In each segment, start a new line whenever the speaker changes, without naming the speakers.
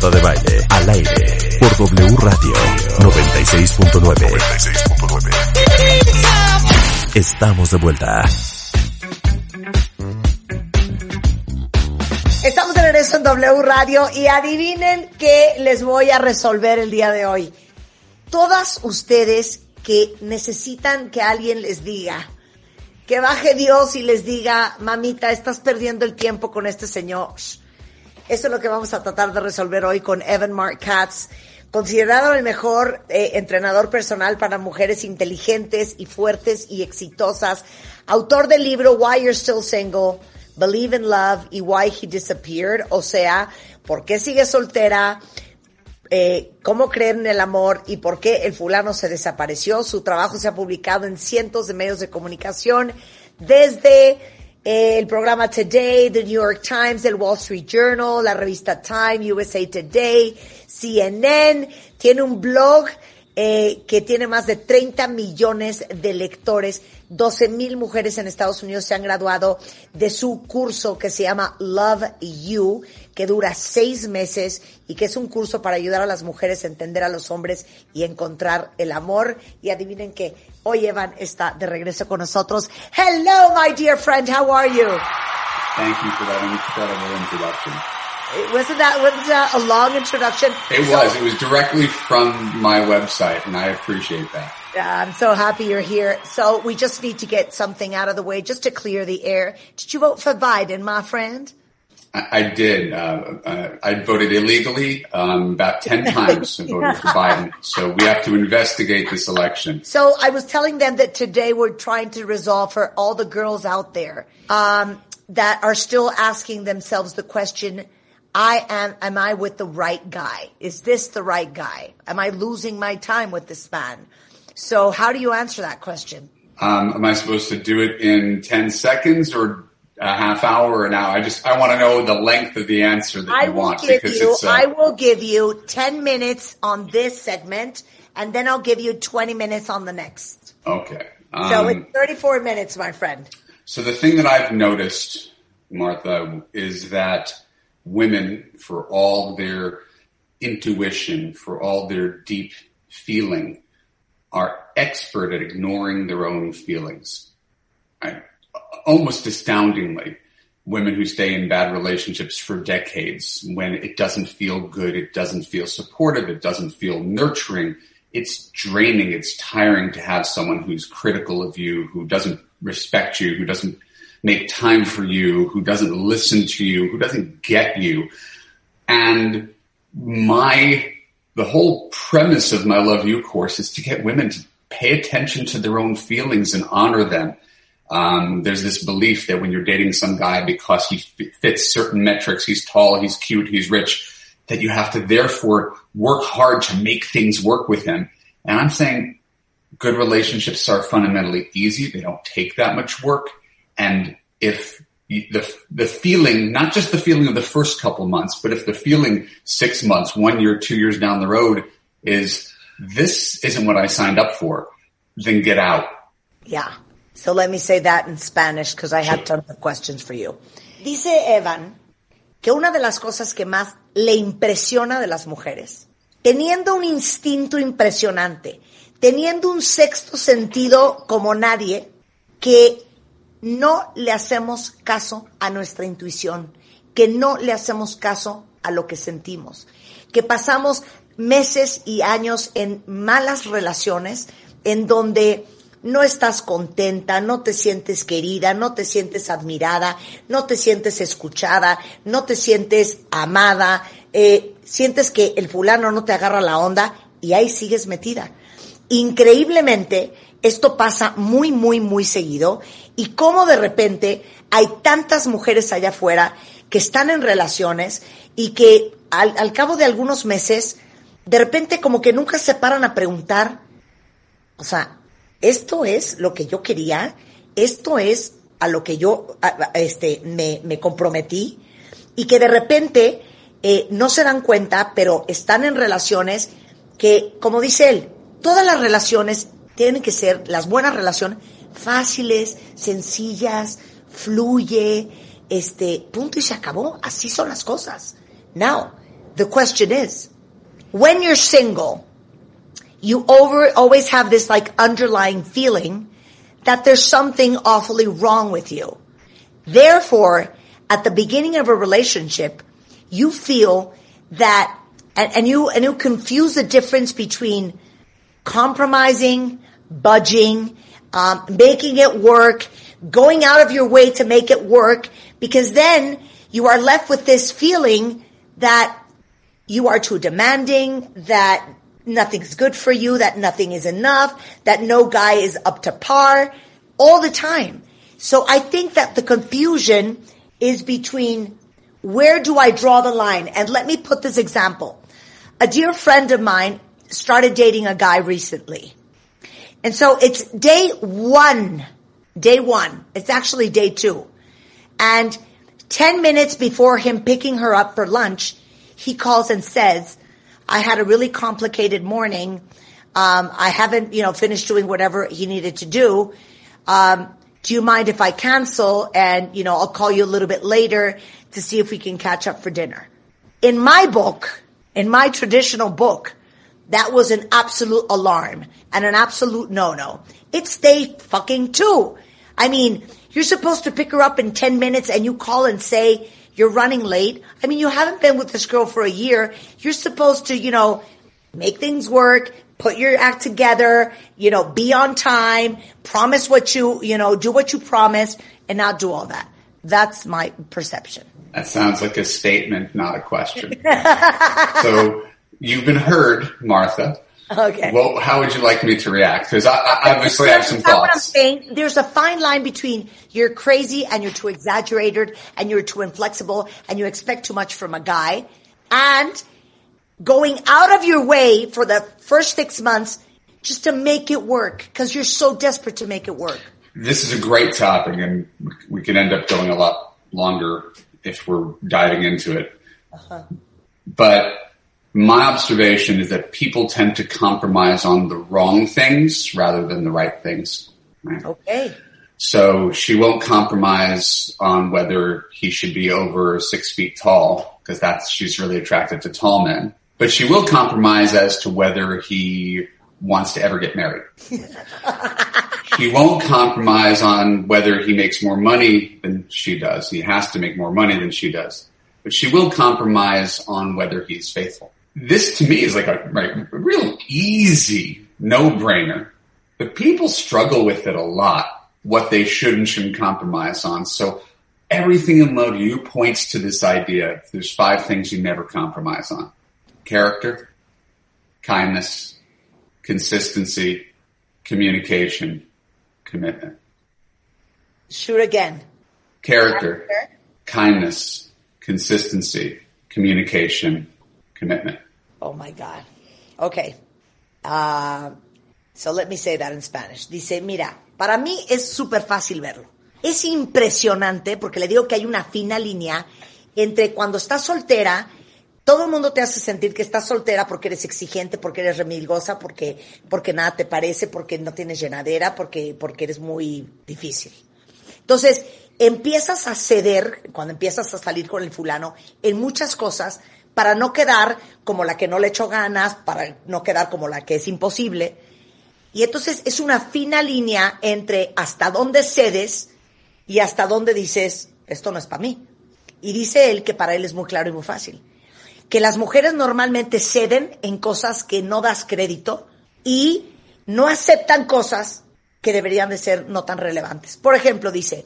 De Baile, al aire, por W Radio 96.9. Estamos de vuelta.
Estamos de regreso en W Radio y adivinen qué les voy a resolver el día de hoy. Todas ustedes que necesitan que alguien les diga, que baje Dios y les diga, mamita, estás perdiendo el tiempo con este señor. Eso es lo que vamos a tratar de resolver hoy con Evan Mark Katz, considerado el mejor eh, entrenador personal para mujeres inteligentes y fuertes y exitosas, autor del libro Why You're Still Single, Believe in Love y Why He Disappeared, o sea, ¿por qué sigue soltera? Eh, cómo creer en el amor y por qué el fulano se desapareció. Su trabajo se ha publicado en cientos de medios de comunicación, desde el programa Today, The New York Times, el Wall Street Journal, la revista Time, USA Today, CNN. Tiene un blog eh, que tiene más de 30 millones de lectores. 12 mil mujeres en Estados Unidos se han graduado de su curso que se llama Love You, que dura seis meses y que es un curso para ayudar a las mujeres a entender a los hombres y encontrar el amor. Y adivinen que hoy Evan está de regreso con nosotros. Hello, my dear friend. How are you?
Thank you for that incredible introduction.
Wasn't that, wasn't that a long introduction?
It was. It was directly from my website, and I appreciate that.
I'm so happy you're here. So we just need to get something out of the way just to clear the air. Did you vote for Biden, my friend?
I, I did. Uh, uh, I voted illegally um, about 10 times and voted for Biden. So we have to investigate this election.
So I was telling them that today we're trying to resolve for all the girls out there um, that are still asking themselves the question, I am, am I with the right guy? Is this the right guy? Am I losing my time with this man? So how do you answer that question?
Um, am I supposed to do it in 10 seconds or a half hour or an hour? I just, I want to know the length of the answer that
I
you want
give
because
you,
it's, uh,
I will give you 10 minutes on this segment and then I'll give you 20 minutes on the next.
okay.
So
Um,
it's 34 minutes, my friend.
So the thing that I've noticed, Martha, is that women, for all their intuition, for all their deep feeling, are expert at ignoring their own feelings. I, almost astoundingly, women who stay in bad relationships for decades, when it doesn't feel good, it doesn't feel supportive, it doesn't feel nurturing, it's draining, it's tiring to have someone who's critical of you, who doesn't respect you, who doesn't make time for you, who doesn't listen to you, who doesn't get you. And my, the whole premise of my Love You course is to get women to pay attention to their own feelings and honor them. Um, there's this belief that when you're dating some guy because he fits certain metrics, he's tall, he's cute, he's rich, that you have to therefore work hard to make things work with him. And I'm saying good relationships are fundamentally easy. They don't take that much work. And if the, the feeling, not just the feeling of the first couple months, but if the feeling six months, one year, two years down the road is this isn't what I signed up for, then get out.
Yeah. So let me say that in Spanish because I have tons of questions for you. Dice Evan que una de las cosas que más le impresiona de las mujeres, teniendo un instinto impresionante, teniendo un sexto sentido como nadie, que no le hacemos caso a nuestra intuición, que no le hacemos caso a lo que sentimos, que pasamos meses y años en malas relaciones en donde no estás contenta, no te sientes querida, no te sientes admirada, no te sientes escuchada, no te sientes amada, eh, sientes que el fulano no te agarra la onda y ahí sigues metida. Increíblemente, esto pasa muy, muy, muy seguido y como de repente hay tantas mujeres allá afuera que están en relaciones y que al, al cabo de algunos meses, de repente como que nunca se paran a preguntar, o sea, esto es lo que yo quería, esto es a lo que yo este, me, me comprometí y que de repente eh, no se dan cuenta, pero están en relaciones que, como dice él, todas las relaciones tienen que ser, las buenas relaciones, fáciles, sencillas, fluye, este, punto y se acabó, así son las cosas. Now, the question is, when you're single, you over, always have this like underlying feeling that there's something awfully wrong with you. Therefore, at the beginning of a relationship, you feel that, and, and you, and you confuse the difference between compromising, budging, um, making it work, going out of your way to make it work, because then you are left with this feeling that you are too demanding, that nothing's good for you, that nothing is enough, that no guy is up to par all the time. So I think that the confusion is between where do I draw the line? And let me put this example. A dear friend of mine started dating a guy recently. And so it's day one, day one. It's actually day two. And 10 minutes before him picking her up for lunch, he calls and says, I had a really complicated morning. Um, I haven't, you know, finished doing whatever he needed to do. Um, do you mind if I cancel? And, you know, I'll call you a little bit later to see if we can catch up for dinner. In my book, in my traditional book, that was an absolute alarm and an absolute no-no. It's day fucking two. I mean, you're supposed to pick her up in 10 minutes and you call and say you're running late. I mean, you haven't been with this girl for a year. You're supposed to, you know, make things work, put your act together, you know, be on time, promise what you, you know, do what you promised and not do all that. That's my perception.
That sounds like a statement, not a question. so you've been heard, Martha.
Okay.
Well, how would you like me to react? Because I, I obviously have some
That's what I'm
thoughts.
saying. There's a fine line between you're crazy and you're too exaggerated and you're too inflexible and you expect too much from a guy and going out of your way for the first six months just to make it work because you're so desperate to make it work.
This is a great topic, and we can end up going a lot longer if we're diving into it. Uh-huh. But my observation is that people tend to compromise on the wrong things rather than the right things. Right?
Okay.
So she won't compromise on whether he should be over six feet tall because that's she's really attracted to tall men. But she will compromise as to whether he wants to ever get married. she won't compromise on whether he makes more money than she does. He has to make more money than she does. But she will compromise on whether he's faithful. This to me is like a, like, a real easy no-brainer. But people struggle with it a lot, what they should and shouldn't compromise on. So everything in love you points to this idea. There's five things you never compromise on. Character, kindness, consistency, communication, commitment.
Shoot again.
Character, kindness, consistency, communication, commitment.
Oh my God. Okay. Uh, so let me say that in Spanish. Dice, mira, para mí es súper fácil verlo. Es impresionante porque le digo que hay una fina línea entre cuando estás soltera, todo el mundo te hace sentir que estás soltera porque eres exigente, porque eres remilgosa, porque, porque nada te parece, porque no tienes llenadera, porque, porque eres muy difícil. Entonces, empiezas a ceder, cuando empiezas a salir con el fulano, en muchas cosas, para no quedar como la que no le echó ganas, para no quedar como la que es imposible. Y entonces es una fina línea entre hasta dónde cedes y hasta dónde dices, esto no es para mí. Y dice él que para él es muy claro y muy fácil. Que las mujeres normalmente ceden en cosas que no das crédito y no aceptan cosas que deberían de ser no tan relevantes. Por ejemplo, dice,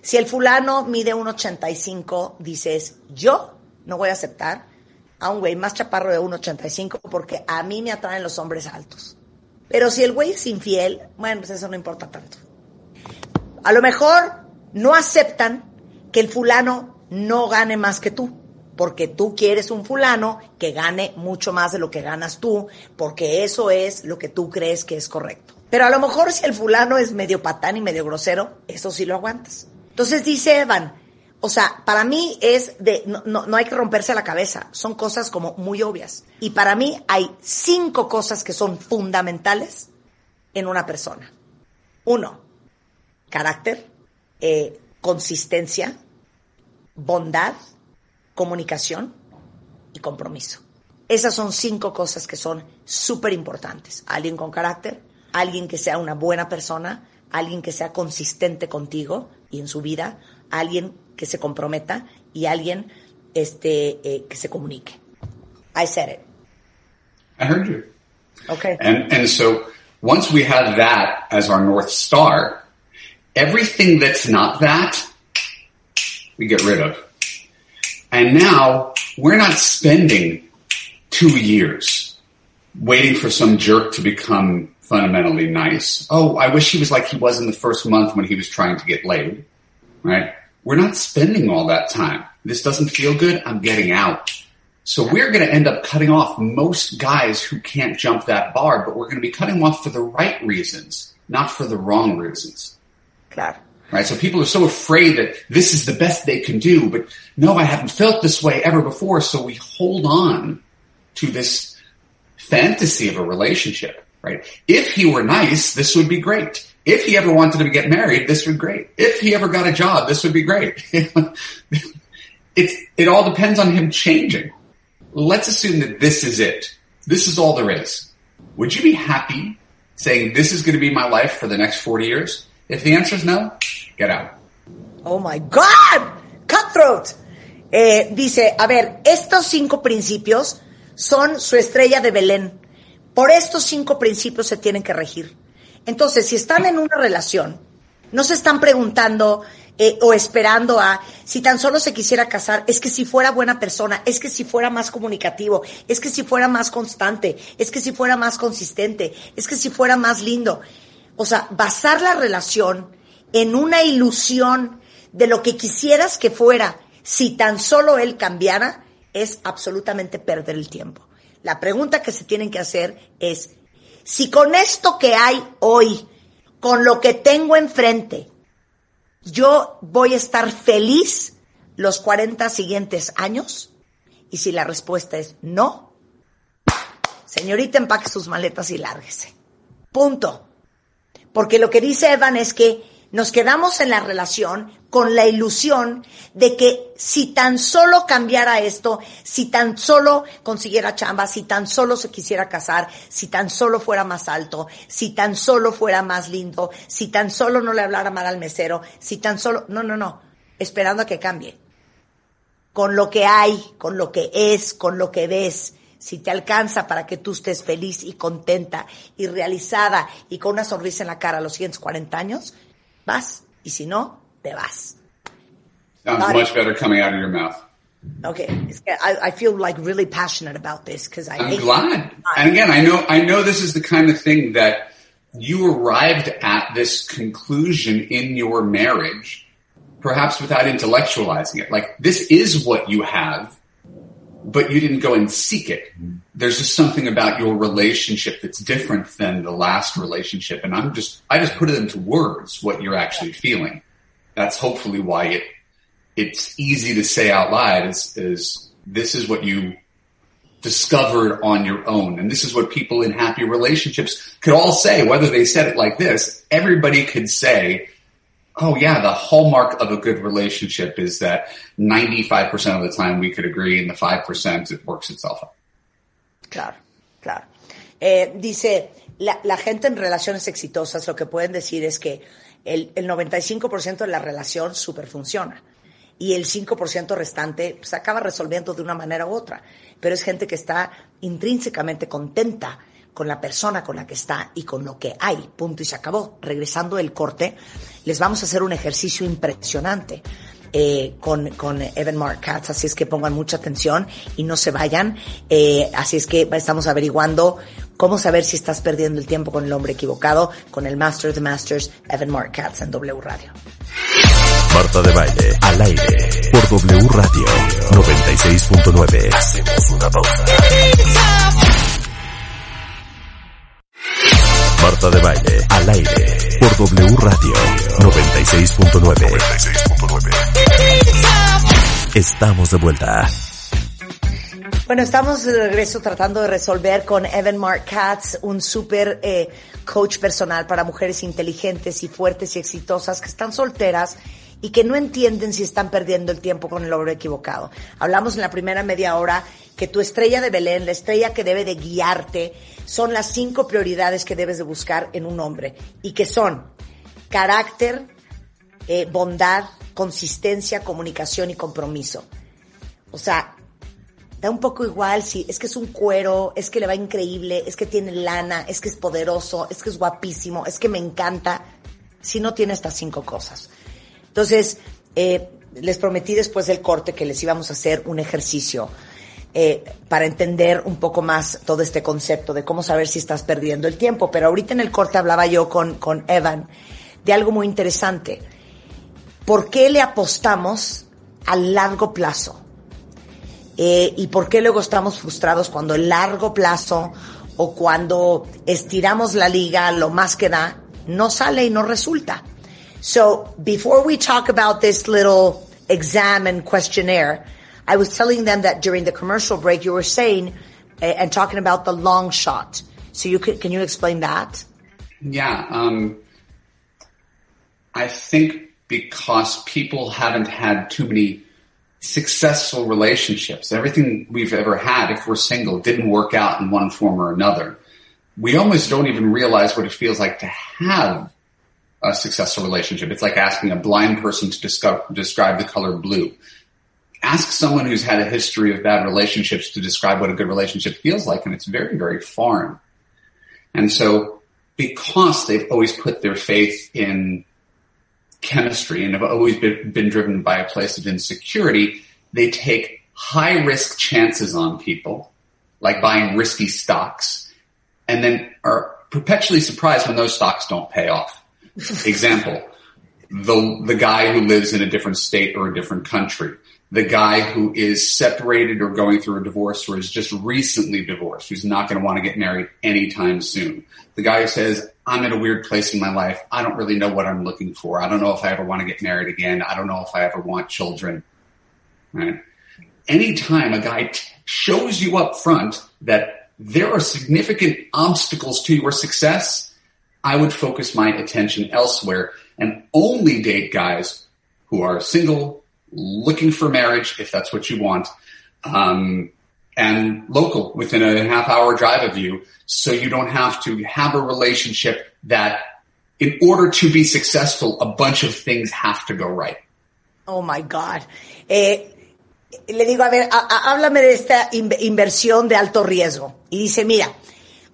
si el fulano mide 1,85, dices, yo no voy a aceptar a un güey más chaparro de 1,85 porque a mí me atraen los hombres altos. Pero si el güey es infiel, bueno, pues eso no importa tanto. A lo mejor no aceptan que el fulano no gane más que tú, porque tú quieres un fulano que gane mucho más de lo que ganas tú, porque eso es lo que tú crees que es correcto. Pero a lo mejor si el fulano es medio patán y medio grosero, eso sí lo aguantas. Entonces dice Evan, o sea, para mí es de, no, no, no hay que romperse la cabeza, son cosas como muy obvias. Y para mí hay cinco cosas que son fundamentales en una persona. Uno, carácter, eh, consistencia, bondad, comunicación, y compromiso. Esas son cinco cosas que son súper importantes. Alguien con carácter, alguien que sea una buena persona, alguien que sea consistente contigo y en su vida, alguien que se comprometa y alguien este, eh, que se comunique. I said it.
I heard you.
Okay.
And and so once we have that as our north star, everything that's not that, we get rid of. And now we're not spending two years waiting for some jerk to become fundamentally nice. Oh, I wish he was like he was in the first month when he was trying to get laid. Right? We're not spending all that time. This doesn't feel good. I'm getting out. So we're going to end up cutting off most guys who can't jump that bar, but we're going to be cutting off for the right reasons, not for the wrong reasons.
Claro.
Right? So people are so afraid that this is the best they can do, but no, I haven't felt this way ever before. So we hold on to this fantasy of a relationship, right? If he were nice, this would be great. If he ever wanted to get married, this would be great. If he ever got a job, this would be great. it, it all depends on him changing. Let's assume that this is it. This is all there is. Would you be happy saying this is going to be my life for the next 40 years? If the answer is no, get out.
Oh my God! Cutthroat. Eh, dice, a ver, estos cinco principios son su estrella de Belén. Por estos cinco principios se tienen que regir. Entonces, si están en una relación, no se están preguntando eh, o esperando a si tan solo se quisiera casar, es que si fuera buena persona, es que si fuera más comunicativo, es que si fuera más constante, es que si fuera más consistente, es que si fuera más lindo. O sea, basar la relación en una ilusión de lo que quisieras que fuera, si tan solo él cambiara, es absolutamente perder el tiempo. La pregunta que se tienen que hacer es, si con esto que hay hoy, con lo que tengo enfrente, yo voy a estar feliz los 40 siguientes años, y si la respuesta es no, señorita, empaque sus maletas y lárguese. Punto. Porque lo que dice Evan es que nos quedamos en la relación con la ilusión de que si tan solo cambiara esto, si tan solo consiguiera chamba, si tan solo se quisiera casar, si tan solo fuera más alto, si tan solo fuera más lindo, si tan solo no le hablara mal al mesero, si tan solo, no, no, no, esperando a que cambie. Con lo que hay, con lo que es, con lo que ves, si te alcanza para que tú estés feliz y contenta y realizada y con una sonrisa en la cara a los siguientes 40 años, vas. Y si no, te vas.
Sounds
Got it.
much better coming out of your mouth.
Okay, I, I feel like really passionate about this because I
I'm glad. And again, I know, I know this is the kind of thing that you arrived at this conclusion in your marriage, perhaps without intellectualizing it. Like, this is what you have, but you didn't go and seek it. There's just something about your relationship that's different than the last relationship. And I'm just, I just put it into words what you're actually feeling. That's hopefully why it, it's easy to say out loud is, is this is what you discovered on your own. And this is what people in happy relationships could all say, whether they said it like this, everybody could say, Oh yeah, the hallmark of a good relationship is that 95% of the time we could agree and the 5% it works itself out.
Claro, claro. Eh, dice, la, la gente en relaciones exitosas lo que pueden decir es que el, el 95% de la relación super funciona y el 5% restante se acaba resolviendo de una manera u otra. Pero es gente que está intrínsecamente contenta con la persona con la que está y con lo que hay. Punto y se acabó. Regresando del corte, les vamos a hacer un ejercicio impresionante. eh, con, con Evan Mark Katz, así es que pongan mucha atención y no se vayan. Eh, así es que estamos averiguando cómo saber si estás perdiendo el tiempo con el hombre equivocado, con el Master of the Masters, Evan Mark Katz en W Radio.
Marta de Baile, al aire, por W Radio 96.9. Hacemos una pausa. Marta de Baile, al aire, por W Radio 96.9. Estamos de vuelta.
Bueno, estamos de regreso tratando de resolver con Evan Mark Katz, un super eh, coach personal para mujeres inteligentes y fuertes y exitosas que están solteras y que no entienden si están perdiendo el tiempo con el hombre equivocado. Hablamos en la primera media hora que tu estrella de Belén, la estrella que debe de guiarte, son las cinco prioridades que debes de buscar en un hombre y que son carácter, eh, bondad, consistencia, comunicación y compromiso. O sea, da un poco igual si es que es un cuero, es que le va increíble, es que tiene lana, es que es poderoso, es que es guapísimo, es que me encanta, si no tiene estas cinco cosas. Entonces, eh, les prometí después del corte que les íbamos a hacer un ejercicio eh, para entender un poco más todo este concepto de cómo saber si estás perdiendo el tiempo. Pero ahorita en el corte hablaba yo con, con Evan de algo muy interesante. ¿Por qué le apostamos al largo plazo? Eh, y por qué luego estamos frustrados cuando el largo plazo o cuando estiramos la liga lo más que da, no sale y no resulta. So before we talk about this little exam and questionnaire, I was telling them that during the commercial break you were saying uh, and talking about the long shot. So you can, can you explain that?
Yeah, um, I think because people haven't had too many successful relationships. Everything we've ever had, if we're single, didn't work out in one form or another. We almost don't even realize what it feels like to have a successful relationship. It's like asking a blind person to discover, describe the color blue. Ask someone who's had a history of bad relationships to describe what a good relationship feels like, and it's very, very foreign. And so, because they've always put their faith in chemistry and have always been, been driven by a place of insecurity, they take high risk chances on people, like buying risky stocks, and then are perpetually surprised when those stocks don't pay off. Example, the, the guy who lives in a different state or a different country, the guy who is separated or going through a divorce or is just recently divorced, who's not going to want to get married anytime soon. The guy who says, I'm in a weird place in my life. I don't really know what I'm looking for. I don't know if I ever want to get married again. I don't know if I ever want children. Right? Anytime a guy t- shows you up front that there are significant obstacles to your success, I would focus my attention elsewhere and only date guys who are single, looking for marriage, if that's what you want, um, and local within a half hour drive of you so you don't have to have a relationship that in order to be successful, a bunch of things have to go right.
Oh my God. Eh, le digo, a ver, a, a, háblame de esta in inversión de alto riesgo. Y dice, mira,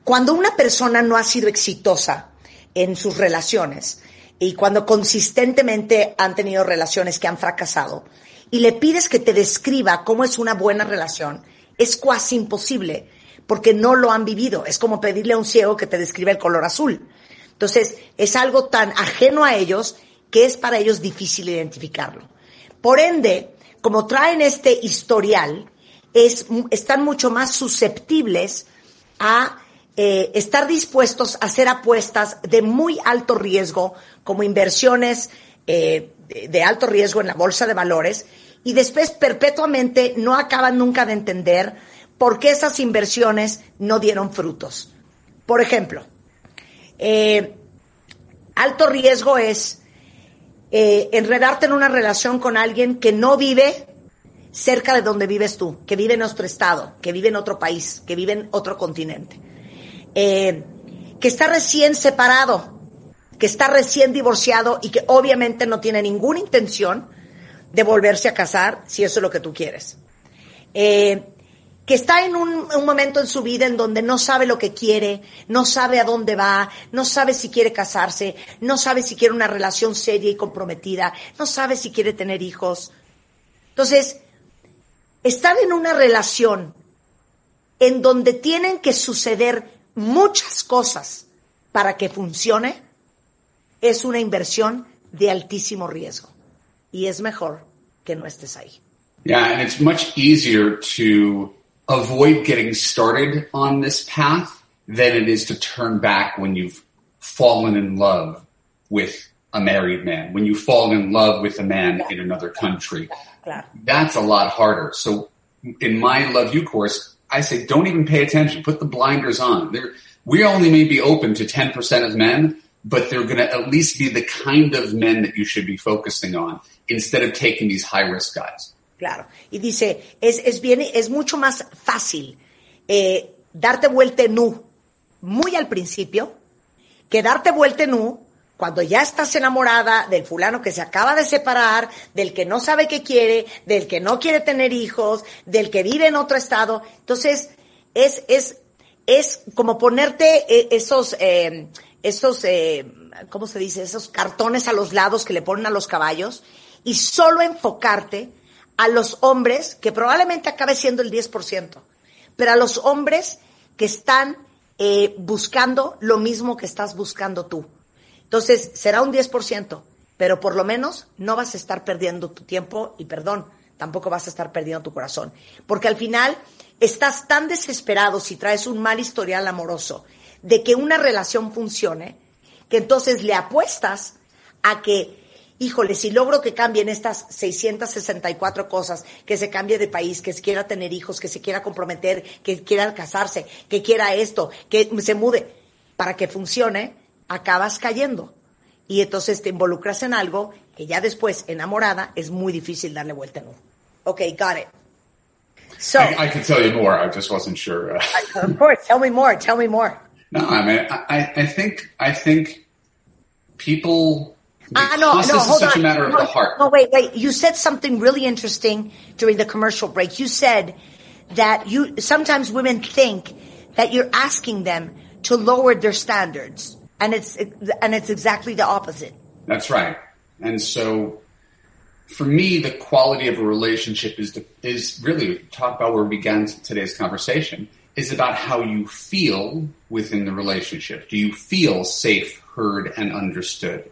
cuando una persona no ha sido exitosa en sus relaciones y cuando consistentemente han tenido relaciones que han fracasado y le pides que te describa cómo es una buena relación, es casi imposible porque no lo han vivido. Es como pedirle a un ciego que te describa el color azul. Entonces, es algo tan ajeno a ellos que es para ellos difícil identificarlo. Por ende, como traen este historial, es, están mucho más susceptibles a eh, estar dispuestos a hacer apuestas de muy alto riesgo, como inversiones eh, de, alto riesgo en la bolsa de valores, y después perpetuamente no acaban nunca de entender por qué esas inversiones no dieron frutos. Por ejemplo, eh, alto riesgo es eh, enredarte en una relación con alguien que no vive cerca de donde vives tú, que vive en otro estado, que vive en otro país, que vive en otro continente, eh, que está recién separado, que está recién divorciado y que obviamente no tiene ninguna intención de volverse a casar si eso es lo que tú quieres. Eh, que está en un, un, momento en su vida en donde no sabe lo que quiere, no sabe a dónde va, no sabe si quiere casarse, no sabe si quiere una relación seria y comprometida, no sabe si quiere tener hijos. Entonces, estar en una relación en donde tienen que suceder muchas cosas para que funcione es una inversión de altísimo riesgo. Y es mejor que no estés ahí.
Yeah, and it's much easier to avoid getting started on this path than it is to turn back when you've fallen in love with a married man, when you've fallen in love with a man in another country. That's a lot harder. So in my Love You course, I say don't even pay attention. Put the blinders on. There, we only may be open to 10% of men, but they're going to at least be the kind of men that you should be focusing on instead of taking these high risk guys.
Claro. Y dice, es, es bien, es mucho más fácil eh, darte vuelta en U muy al principio que darte vuelta en U cuando ya estás enamorada del fulano que se acaba de separar, del que no sabe qué quiere, del que no quiere tener hijos, del que vive en otro estado. Entonces, es, es, es como ponerte esos, eh, esos, eh, ¿cómo se dice? Esos cartones a los lados que le ponen a los caballos y solo enfocarte a los hombres, que probablemente acabe siendo el 10%, pero a los hombres que están eh, buscando lo mismo que estás buscando tú. Entonces, será un 10%, pero por lo menos no vas a estar perdiendo tu tiempo y perdón, tampoco vas a estar perdiendo tu corazón. Porque al final estás tan desesperado si traes un mal historial amoroso de que una relación funcione, que entonces le apuestas a que, híjole, si logro que cambien estas 664 cosas, que se cambie de país, que se quiera tener hijos, que se quiera comprometer, que quiera casarse, que quiera esto, que se mude, para que funcione, acabas cayendo. Y entonces te involucras en algo que ya después, enamorada, es muy difícil darle vuelta en uno. Ok, got it. So,
I, I could tell you more. I just wasn't sure. Uh,
of course, tell me more. Tell me more.
no, I mean, I, I think, I think people,
Ah, no, no,
is
hold
such
on.
a matter of
no,
the heart.
No, wait, wait. You said something really interesting during the commercial break. You said that you sometimes women think that you're asking them to lower their standards, and it's and it's exactly the opposite.
That's right. And so for me, the quality of a relationship is, the, is really talk about where we began today's conversation is about how you feel within the relationship. Do you feel safe, heard, and understood?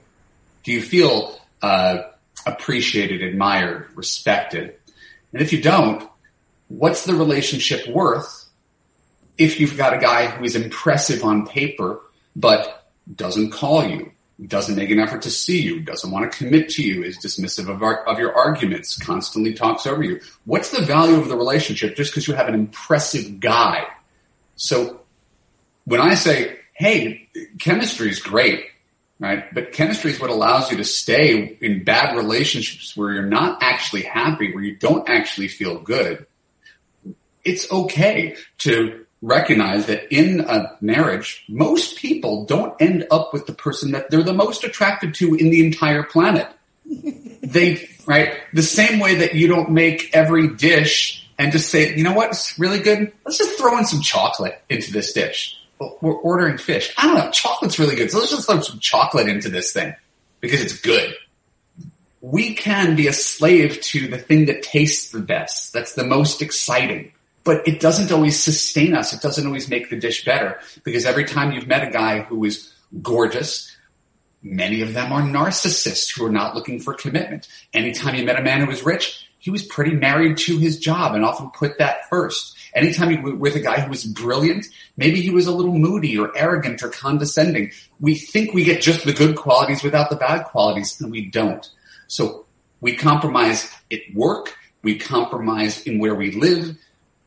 Do you feel uh, appreciated, admired, respected? And if you don't, what's the relationship worth if you've got a guy who is impressive on paper but doesn't call you, doesn't make an effort to see you, doesn't want to commit to you, is dismissive of, our, of your arguments, constantly talks over you. What's the value of the relationship just because you have an impressive guy? So when I say, hey, chemistry is great, right? But chemistry is what allows you to stay in bad relationships where you're not actually happy, where you don't actually feel good. It's okay to recognize that in a marriage, most people don't end up with the person that they're the most attracted to in the entire planet. they, right? The same way that you don't make every dish and just say, you know what, it's really good. Let's just throw in some chocolate into this dish. We're ordering fish. I don't know. Chocolate's really good. So let's just throw some chocolate into this thing because it's good. We can be a slave to the thing that tastes the best. That's the most exciting but it doesn't always sustain us. It doesn't always make the dish better because every time you've met a guy who is gorgeous, many of them are narcissists who are not looking for commitment. Anytime you met a man who was rich, he was pretty married to his job and often put that first. Anytime you were with a guy who was brilliant, maybe he was a little moody or arrogant or condescending. We think we get just the good qualities without the bad qualities and we don't. So we compromise at work. We compromise in where we live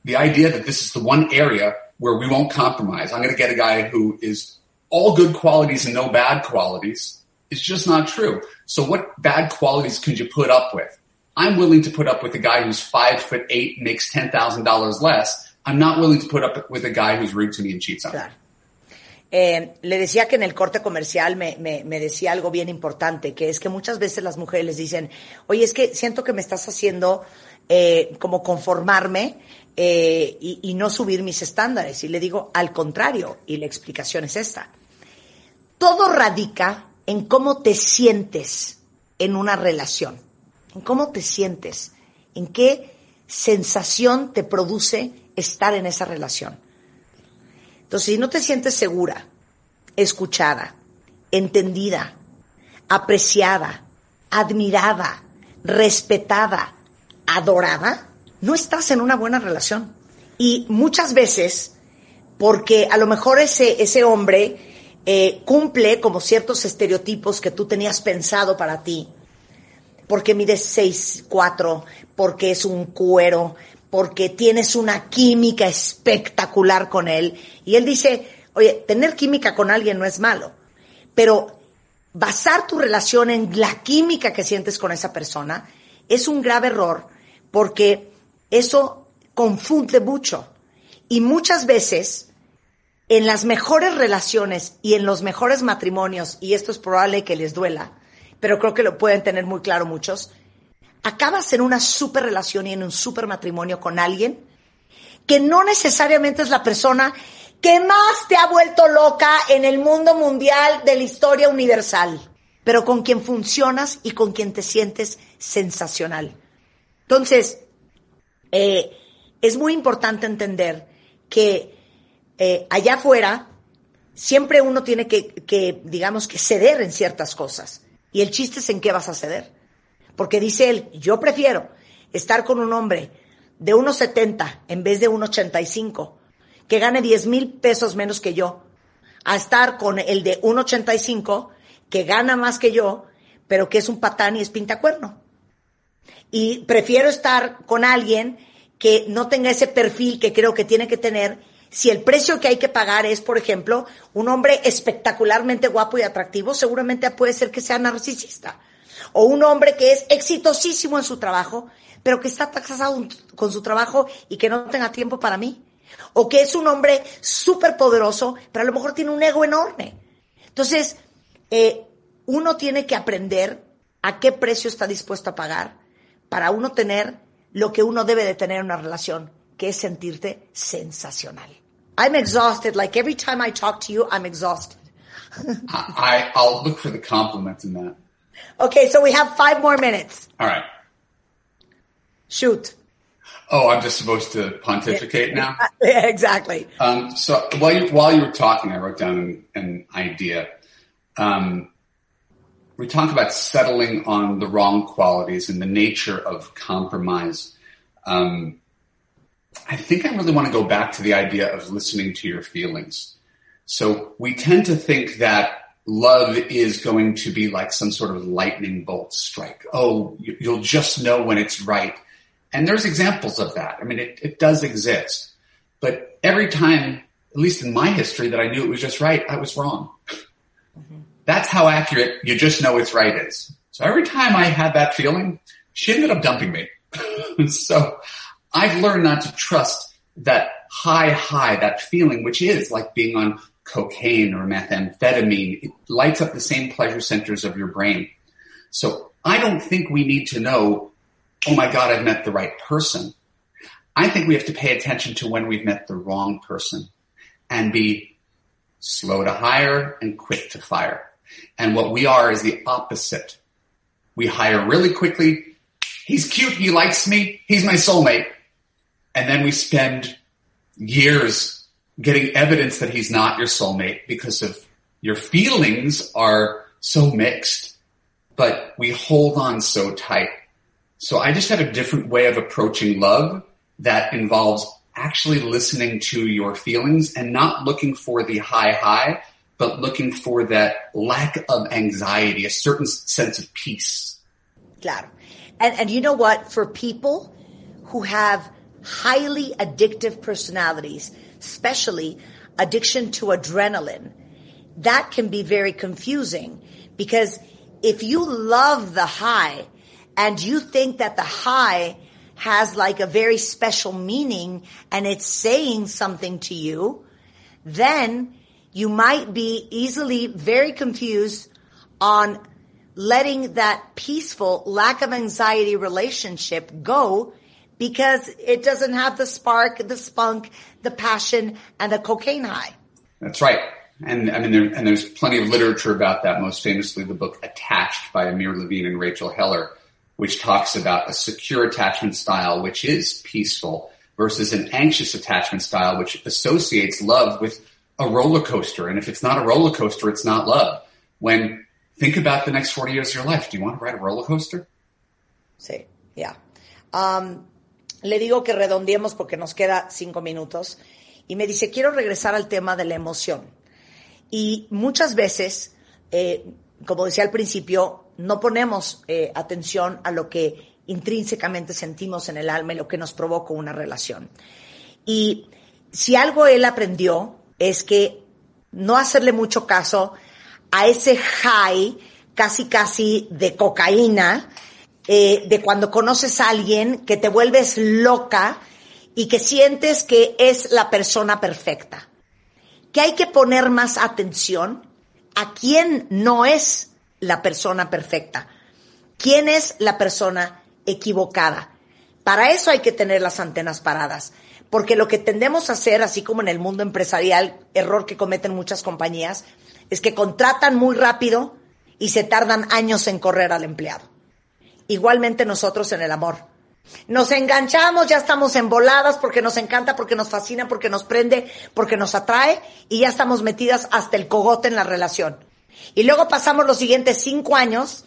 the idea that this is the one area where we won't compromise. I'm going to get a guy who is all good qualities and no bad qualities is just not true. So what bad qualities can you put up with? I'm willing to put up with a guy who's five foot eight, makes $10,000 less. I'm not willing to put up with a guy who's rude to me and cheats on me.
Claro. Eh, le decía que en el corte comercial me, me, me, decía algo bien importante, que es que muchas veces las mujeres dicen, oye, es que siento que me estás haciendo eh, como conformarme eh, y, y, no subir mis estándares. Y le digo, al contrario, y la explicación es esta. Todo radica en cómo te sientes en una relación, en cómo te sientes, en qué sensación te produce estar en esa relación. Entonces, si no te sientes segura, escuchada, entendida, apreciada, admirada, respetada, adorada, no estás en una buena relación. Y muchas veces, porque a lo mejor ese, ese hombre eh, cumple como ciertos estereotipos que tú tenías pensado para ti, porque mides seis, cuatro, porque es un cuero, porque tienes una química espectacular con él. Y él dice, oye, tener química con alguien no es malo, Pero basar tu relación en la química que sientes con esa persona es un grave error porque eso confunde mucho. Y muchas veces, en las mejores relaciones y en los mejores matrimonios, y esto es probable que les duela, pero creo que lo pueden tener muy claro muchos, acabas en una super relación y en un super matrimonio con alguien que no necesariamente es la persona que más te ha vuelto loca en el mundo mundial de la historia universal, pero con quien funcionas y con quien te sientes sensacional. Entonces, eh, es muy importante entender que eh, allá afuera siempre uno tiene que, que, digamos, que ceder en ciertas cosas. Y el chiste es en qué vas a ceder. Porque dice él, yo prefiero estar con un hombre de 1,70 en vez de 1,85, que gane 10 mil pesos menos que yo, a estar con el de 1,85, que gana más que yo, pero que es un patán y es pintacuerno. Y prefiero estar con alguien que no tenga ese perfil que creo que tiene que tener si el precio que hay que pagar es, por ejemplo, un hombre espectacularmente guapo y atractivo, seguramente puede ser que sea narcisista. O un hombre que es exitosísimo en su trabajo, pero que está casado con su trabajo y que no tenga tiempo para mí. O que es un hombre súper poderoso, pero a lo mejor tiene un ego enorme. Entonces, eh, uno tiene que aprender a qué precio está dispuesto a pagar para uno tener lo que uno debe de tener en una relación, que es sentirte sensacional. I'm exhausted. Like every time I talk to you, I'm exhausted.
I, I'll look for the compliments in that.
Okay, so we have five more minutes.
All right.
Shoot.
Oh, I'm just supposed to pontificate now?
yeah, exactly.
Um, so while you, while you were talking, I wrote down an, an idea. Um, we talk about settling on the wrong qualities and the nature of compromise. Um, I think I really want to go back to the idea of listening to your feelings. So we tend to think that love is going to be like some sort of lightning bolt strike. Oh, you'll just know when it's right. And there's examples of that. I mean, it, it does exist. But every time, at least in my history, that I knew it was just right, I was wrong. Mm-hmm. That's how accurate you just know it's right is. So every time I had that feeling, she ended up dumping me. so I've learned not to trust that high high, that feeling, which is like being on cocaine or methamphetamine. It lights up the same pleasure centers of your brain. So I don't think we need to know, oh my God, I've met the right person. I think we have to pay attention to when we've met the wrong person and be slow to hire and quick to fire. And what we are is the opposite. We hire really quickly. He's cute. He likes me. He's my soulmate. And then we spend years getting evidence that he's not your soulmate because of your feelings are so mixed, but we hold on so tight. So I just have a different way of approaching love that involves actually listening to your feelings and not looking for the high high, but looking for that lack of anxiety, a certain sense of peace.
Claro. And, and you know what? For people who have highly addictive personalities, especially addiction to adrenaline, that can be very confusing because if you love the high and you think that the high has like a very special meaning and it's saying something to you, then you might be easily very confused on letting that peaceful lack of anxiety relationship go because it doesn't have the spark, the spunk, the passion, and the cocaine high.
That's right. And I mean, there, and there's plenty of literature about that. Most famously, the book Attached by Amir Levine and Rachel Heller, which talks about a secure attachment style, which is peaceful versus an anxious attachment style, which associates love with a roller coaster. And if it's not a roller coaster, it's not love. When think about the next 40 years of your life, do you want to ride a roller coaster?
Sí, yeah. Um, le digo que redondeemos porque nos queda cinco minutos. Y me dice, quiero regresar al tema de la emoción. Y muchas veces, eh, como decía al principio, no ponemos eh, atención a lo que intrínsecamente sentimos en el alma y lo que nos provoca una relación. Y si algo él aprendió es que no hacerle mucho caso a ese high casi casi de cocaína, eh, de cuando conoces a alguien que te vuelves loca y que sientes que es la persona perfecta. Que hay que poner más atención a quién no es la persona perfecta, quién es la persona equivocada. Para eso hay que tener las antenas paradas, porque lo que tendemos a hacer, así como en el mundo empresarial, error que cometen muchas compañías, es que contratan muy rápido y se tardan años en correr al empleado. Igualmente nosotros en el amor. Nos enganchamos, ya estamos emboladas porque nos encanta, porque nos fascina, porque nos prende, porque nos atrae y ya estamos metidas hasta el cogote en la relación. Y luego pasamos los siguientes cinco años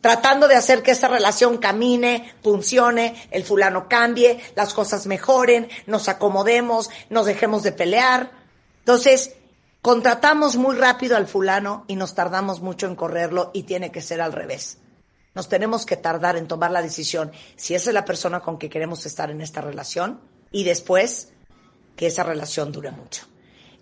tratando de hacer que esa relación camine, funcione, el fulano cambie, las cosas mejoren, nos acomodemos, nos dejemos de pelear. Entonces, contratamos muy rápido al fulano y nos tardamos mucho en correrlo y tiene que ser al revés. Nos tenemos que tardar en tomar la decisión si esa es la persona con que queremos estar en esta relación y después que esa relación dure mucho.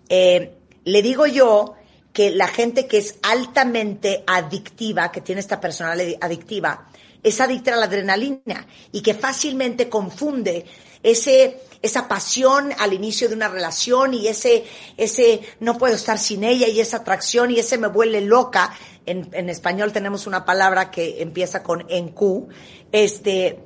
Eh, le digo yo que la gente que es altamente adictiva, que tiene esta personalidad adictiva, es adicta a la adrenalina y que fácilmente confunde ese, esa pasión al inicio de una relación y ese, ese no puedo estar sin ella y esa atracción y ese me vuelve loca. En, en español tenemos una palabra que empieza con en Q. Este,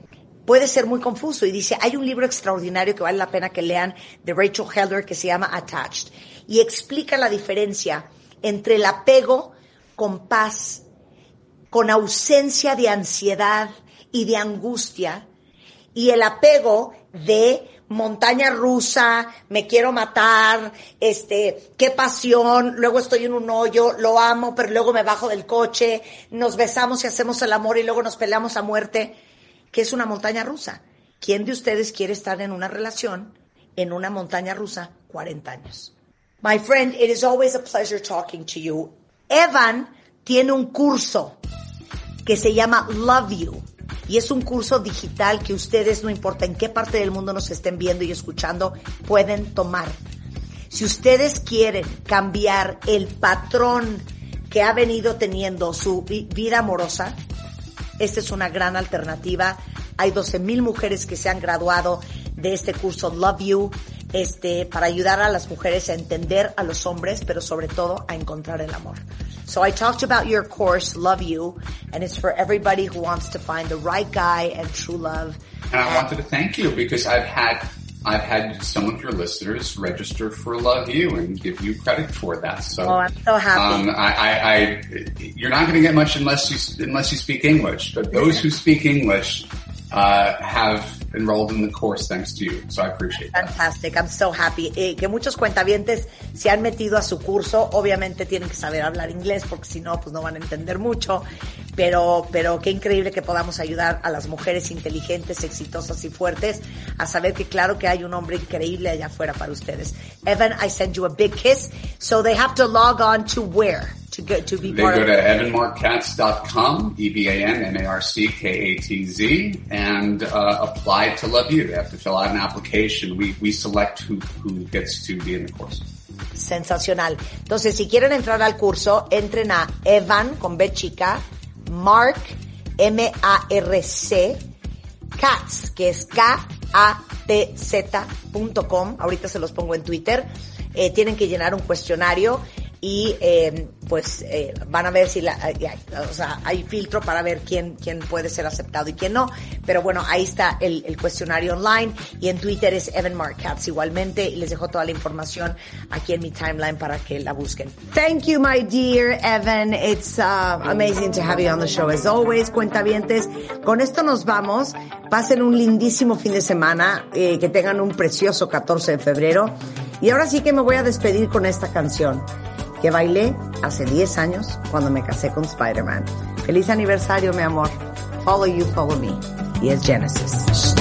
puede ser muy confuso y dice, hay un libro extraordinario que vale la pena que lean de Rachel Heller que se llama Attached y explica la diferencia entre el apego con paz, con ausencia de ansiedad y de angustia, y el apego de montaña rusa, me quiero matar, este, qué pasión, luego estoy en un hoyo, lo amo, pero luego me bajo del coche, nos besamos y hacemos el amor y luego nos peleamos a muerte, que es una montaña rusa. ¿Quién de ustedes quiere estar en una relación en una montaña rusa 40 años? My friend, it is always a pleasure talking to you. Evan tiene un curso que se llama Love You. Y es un curso digital que ustedes, no importa en qué parte del mundo nos estén viendo y escuchando, pueden tomar. Si ustedes quieren cambiar el patrón que ha venido teniendo su vida amorosa, esta es una gran alternativa. Hay 12 mil mujeres que se han graduado de este curso Love You este, para ayudar a las mujeres a entender a los hombres, pero sobre todo a encontrar el amor. So I talked about your course, Love You, and it's for everybody who wants to find the right guy and true love.
And I wanted to thank you because I've had I've had some of your listeners register for Love You and give you credit for that. So,
oh, I'm so happy.
Um, I, I, I, you're not going to get much unless you unless you speak English. But those who speak English uh, have enrolled in the course thanks to you. So I appreciate
that. Fantastic. I'm so happy. Eh, que muchos cuentavientes se han metido a su curso. Obviamente tienen que saber hablar inglés porque si no, pues no van a entender mucho. Pero, pero qué increíble que podamos ayudar a las mujeres inteligentes, exitosas y fuertes a saber que claro que hay un hombre increíble allá afuera para ustedes. Evan, I send you a big kiss. So they have to log on to where? To go to be
they go to evanmarkkatz.com, E-B-A-N-M-A-R-C-K-A-T-Z, and uh, apply to Love You. They have to fill out an application. We, we select who, who gets to be in the course.
Sensacional. Entonces, si quieren entrar al curso, entren a Evan, con B chica, Mark, M-A-R-C, Katz, que es K-A-T-Z.com. Ahorita se los pongo en Twitter. Eh, tienen que llenar un cuestionario y eh, pues eh, van a ver si la, o sea, hay filtro para ver quién, quién puede ser aceptado y quién no. Pero bueno, ahí está el, el cuestionario online y en Twitter es Evan Markatz igualmente y les dejo toda la información aquí en mi timeline para que la busquen. Thank you, my dear Evan. It's uh, amazing to have you on the show as always. Cuentavientes, con esto nos vamos. Pasen un lindísimo fin de semana, eh, que tengan un precioso 14 de febrero. Y ahora sí que me voy a despedir con esta canción que bailé hace 10 años cuando me casé con Spider-Man. Feliz aniversario, mi amor. Follow you, follow me. Y es Genesis.